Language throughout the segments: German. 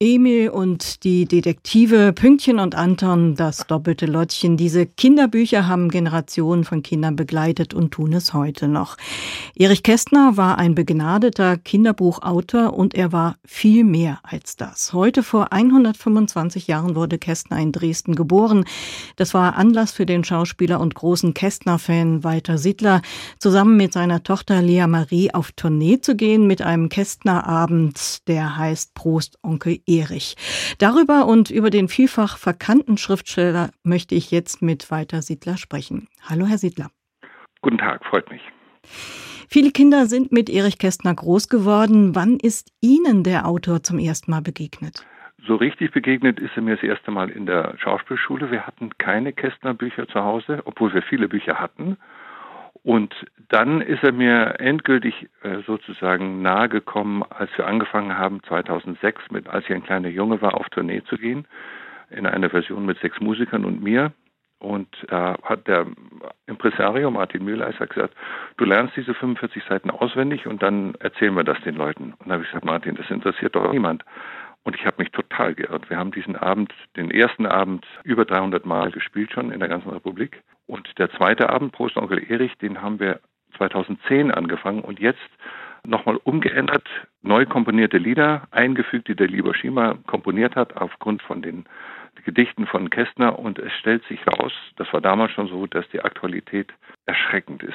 Emil und die Detektive Pünktchen und Anton, das doppelte Lottchen. Diese Kinderbücher haben Generationen von Kindern begleitet und tun es heute noch. Erich Kästner war ein begnadeter Kinderbuchautor und er war viel mehr als das. Heute vor 125 Jahren wurde Kästner in Dresden geboren. Das war Anlass für den Schauspieler und großen Kästner-Fan Walter Sittler, zusammen mit seiner Tochter Lea Marie auf Tournee zu gehen mit einem Kästner-Abend, der heißt Prost Onkel Erich. Darüber und über den vielfach verkannten Schriftsteller möchte ich jetzt mit Walter Siedler sprechen. Hallo, Herr Siedler. Guten Tag, freut mich. Viele Kinder sind mit Erich Kästner groß geworden. Wann ist Ihnen der Autor zum ersten Mal begegnet? So richtig begegnet ist er mir das erste Mal in der Schauspielschule. Wir hatten keine Kästner-Bücher zu Hause, obwohl wir viele Bücher hatten. Und dann ist er mir endgültig äh, sozusagen nahegekommen, als wir angefangen haben, 2006, mit, als ich ein kleiner Junge war, auf Tournee zu gehen, in einer Version mit sechs Musikern und mir. Und da hat der Impresario Martin Mühleiser gesagt, du lernst diese 45 Seiten auswendig und dann erzählen wir das den Leuten. Und da habe ich gesagt, Martin, das interessiert doch niemand. Und ich habe mich total geirrt. Wir haben diesen Abend, den ersten Abend, über 300 Mal gespielt schon in der ganzen Republik. Und der zweite Abend, Prost Onkel Erich, den haben wir 2010 angefangen und jetzt nochmal umgeändert, neu komponierte Lieder eingefügt, die der Lieber Schima komponiert hat, aufgrund von den Gedichten von Kästner. Und es stellt sich raus, das war damals schon so, dass die Aktualität erschreckend ist.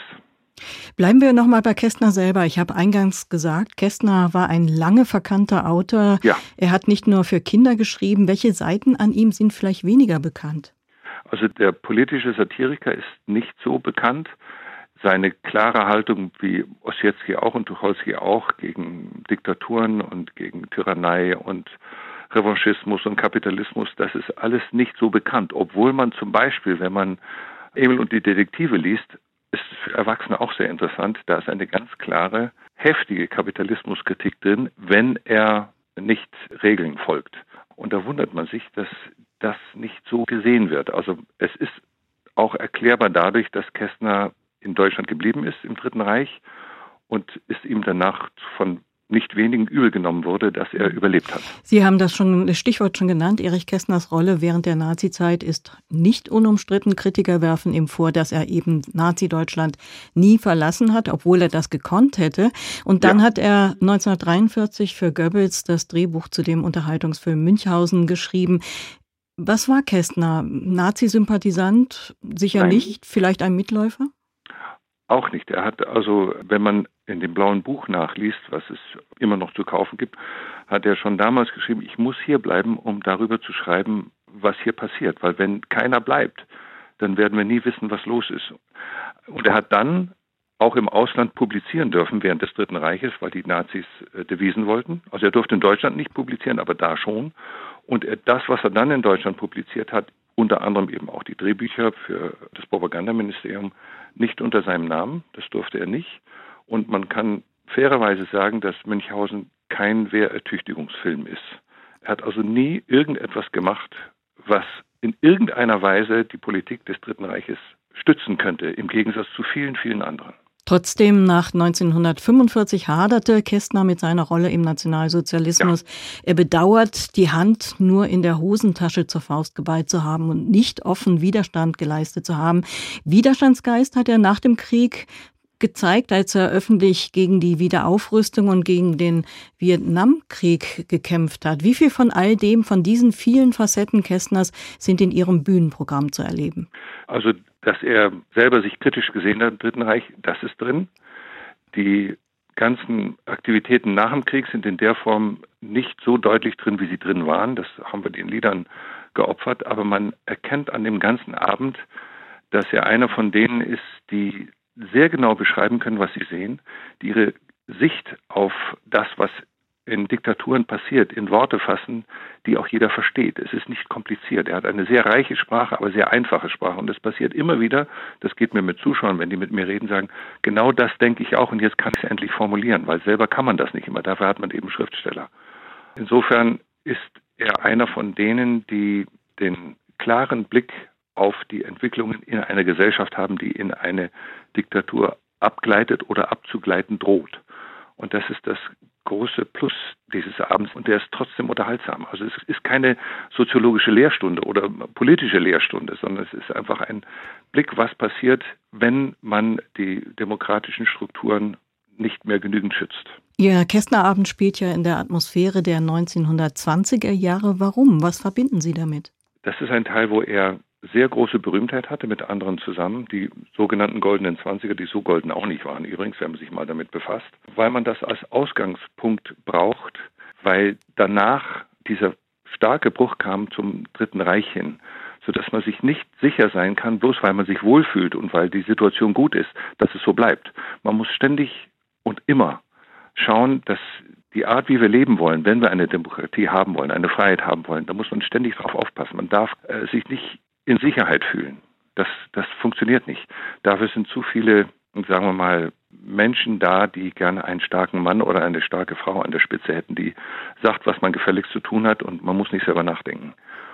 Bleiben wir nochmal bei Kästner selber. Ich habe eingangs gesagt, Kästner war ein lange verkannter Autor. Ja. Er hat nicht nur für Kinder geschrieben. Welche Seiten an ihm sind vielleicht weniger bekannt? Also der politische Satiriker ist nicht so bekannt. Seine klare Haltung, wie Ossietzky auch und Tucholsky auch, gegen Diktaturen und gegen Tyrannei und Revanchismus und Kapitalismus, das ist alles nicht so bekannt. Obwohl man zum Beispiel, wenn man Emil und die Detektive liest, ist für Erwachsene auch sehr interessant. Da ist eine ganz klare, heftige Kapitalismuskritik drin, wenn er nicht Regeln folgt. Und da wundert man sich, dass das nicht so gesehen wird. Also es ist auch erklärbar dadurch, dass Kästner in Deutschland geblieben ist im Dritten Reich und ist ihm danach von nicht wenigen übel genommen wurde, dass er überlebt hat. Sie haben das schon, das Stichwort schon genannt. Erich Kästners Rolle während der Nazizeit ist nicht unumstritten. Kritiker werfen ihm vor, dass er eben Nazi-Deutschland nie verlassen hat, obwohl er das gekonnt hätte. Und dann ja. hat er 1943 für Goebbels das Drehbuch zu dem Unterhaltungsfilm Münchhausen geschrieben. Was war Kästner? Nazi-Sympathisant? Sicher Nein. nicht. Vielleicht ein Mitläufer? Auch nicht. Er hat also, wenn man in dem blauen Buch nachliest, was es immer noch zu kaufen gibt, hat er schon damals geschrieben, ich muss hier bleiben, um darüber zu schreiben, was hier passiert. Weil wenn keiner bleibt, dann werden wir nie wissen, was los ist. Und er hat dann auch im Ausland publizieren dürfen während des Dritten Reiches, weil die Nazis äh, Devisen wollten. Also er durfte in Deutschland nicht publizieren, aber da schon. Und das, was er dann in Deutschland publiziert hat, unter anderem eben auch die Drehbücher für das Propagandaministerium, nicht unter seinem Namen, das durfte er nicht. Und man kann fairerweise sagen, dass Münchhausen kein Wehrertüchtigungsfilm ist. Er hat also nie irgendetwas gemacht, was in irgendeiner Weise die Politik des Dritten Reiches stützen könnte, im Gegensatz zu vielen, vielen anderen. Trotzdem, nach 1945 haderte Kästner mit seiner Rolle im Nationalsozialismus. Ja. Er bedauert, die Hand nur in der Hosentasche zur Faust geballt zu haben und nicht offen Widerstand geleistet zu haben. Widerstandsgeist hat er nach dem Krieg gezeigt, als er öffentlich gegen die Wiederaufrüstung und gegen den Vietnamkrieg gekämpft hat. Wie viel von all dem, von diesen vielen Facetten Kästners sind in Ihrem Bühnenprogramm zu erleben? Also, dass er selber sich kritisch gesehen hat im Dritten Reich, das ist drin. Die ganzen Aktivitäten nach dem Krieg sind in der Form nicht so deutlich drin, wie sie drin waren. Das haben wir den Liedern geopfert. Aber man erkennt an dem ganzen Abend, dass er einer von denen ist, die sehr genau beschreiben können, was sie sehen, die ihre Sicht auf das, was in Diktaturen passiert, in Worte fassen, die auch jeder versteht. Es ist nicht kompliziert. Er hat eine sehr reiche Sprache, aber sehr einfache Sprache. Und es passiert immer wieder, das geht mir mit Zuschauern, wenn die mit mir reden, sagen, genau das denke ich auch und jetzt kann ich es endlich formulieren, weil selber kann man das nicht immer. Dafür hat man eben Schriftsteller. Insofern ist er einer von denen, die den klaren Blick auf die Entwicklungen in einer Gesellschaft haben, die in eine Diktatur abgleitet oder abzugleiten droht. Und das ist das große Plus dieses Abends und der ist trotzdem unterhaltsam. Also es ist keine soziologische Lehrstunde oder politische Lehrstunde, sondern es ist einfach ein Blick, was passiert, wenn man die demokratischen Strukturen nicht mehr genügend schützt. Ihr Kästnerabend spielt ja in der Atmosphäre der 1920er Jahre. Warum? Was verbinden Sie damit? Das ist ein Teil, wo er sehr große Berühmtheit hatte mit anderen zusammen, die sogenannten goldenen Zwanziger, die so golden auch nicht waren übrigens, wenn man sich mal damit befasst, weil man das als Ausgangspunkt braucht, weil danach dieser starke Bruch kam zum Dritten Reich hin, sodass man sich nicht sicher sein kann, bloß weil man sich wohlfühlt und weil die Situation gut ist, dass es so bleibt. Man muss ständig und immer schauen, dass die Art, wie wir leben wollen, wenn wir eine Demokratie haben wollen, eine Freiheit haben wollen, da muss man ständig darauf aufpassen. Man darf äh, sich nicht in Sicherheit fühlen. Das, das funktioniert nicht. Dafür sind zu viele, sagen wir mal, Menschen da, die gerne einen starken Mann oder eine starke Frau an der Spitze hätten, die sagt, was man gefälligst zu tun hat und man muss nicht selber nachdenken.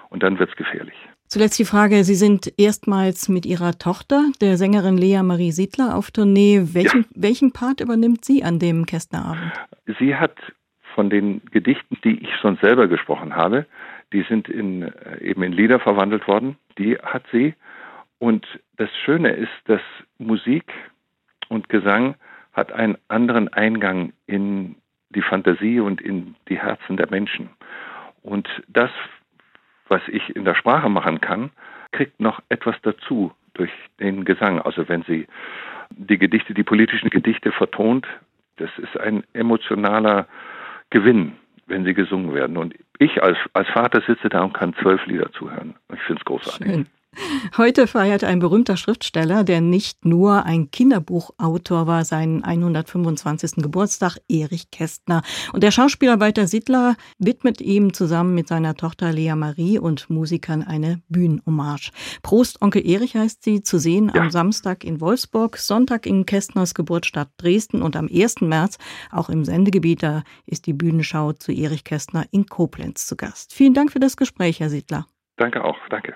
Und dann wird es gefährlich. Zuletzt die Frage, Sie sind erstmals mit Ihrer Tochter, der Sängerin Lea Marie Siedler, auf Tournee. Welchen, ja. welchen Part übernimmt sie an dem Kästnerabend? Sie hat von den Gedichten, die ich sonst selber gesprochen habe, die sind in, äh, eben in Lieder verwandelt worden. Die hat sie. Und das Schöne ist, dass Musik und Gesang hat einen anderen Eingang in die Fantasie und in die Herzen der Menschen. Und das, was ich in der Sprache machen kann, kriegt noch etwas dazu durch den Gesang. Also wenn sie die Gedichte, die politischen Gedichte vertont, das ist ein emotionaler Gewinn wenn sie gesungen werden. Und ich als, als Vater sitze da und kann zwölf Lieder zuhören. Ich finde es großartig. Schön. Heute feiert ein berühmter Schriftsteller, der nicht nur ein Kinderbuchautor war, seinen 125. Geburtstag, Erich Kästner. Und der Schauspieler Walter Sittler widmet ihm zusammen mit seiner Tochter Lea Marie und Musikern eine Bühnenhommage. Prost, Onkel Erich heißt sie, zu sehen ja. am Samstag in Wolfsburg, Sonntag in Kästners Geburtsstadt Dresden und am 1. März auch im Sendegebiet, da ist die Bühnenschau zu Erich Kästner in Koblenz zu Gast. Vielen Dank für das Gespräch, Herr Sittler. Danke auch, danke.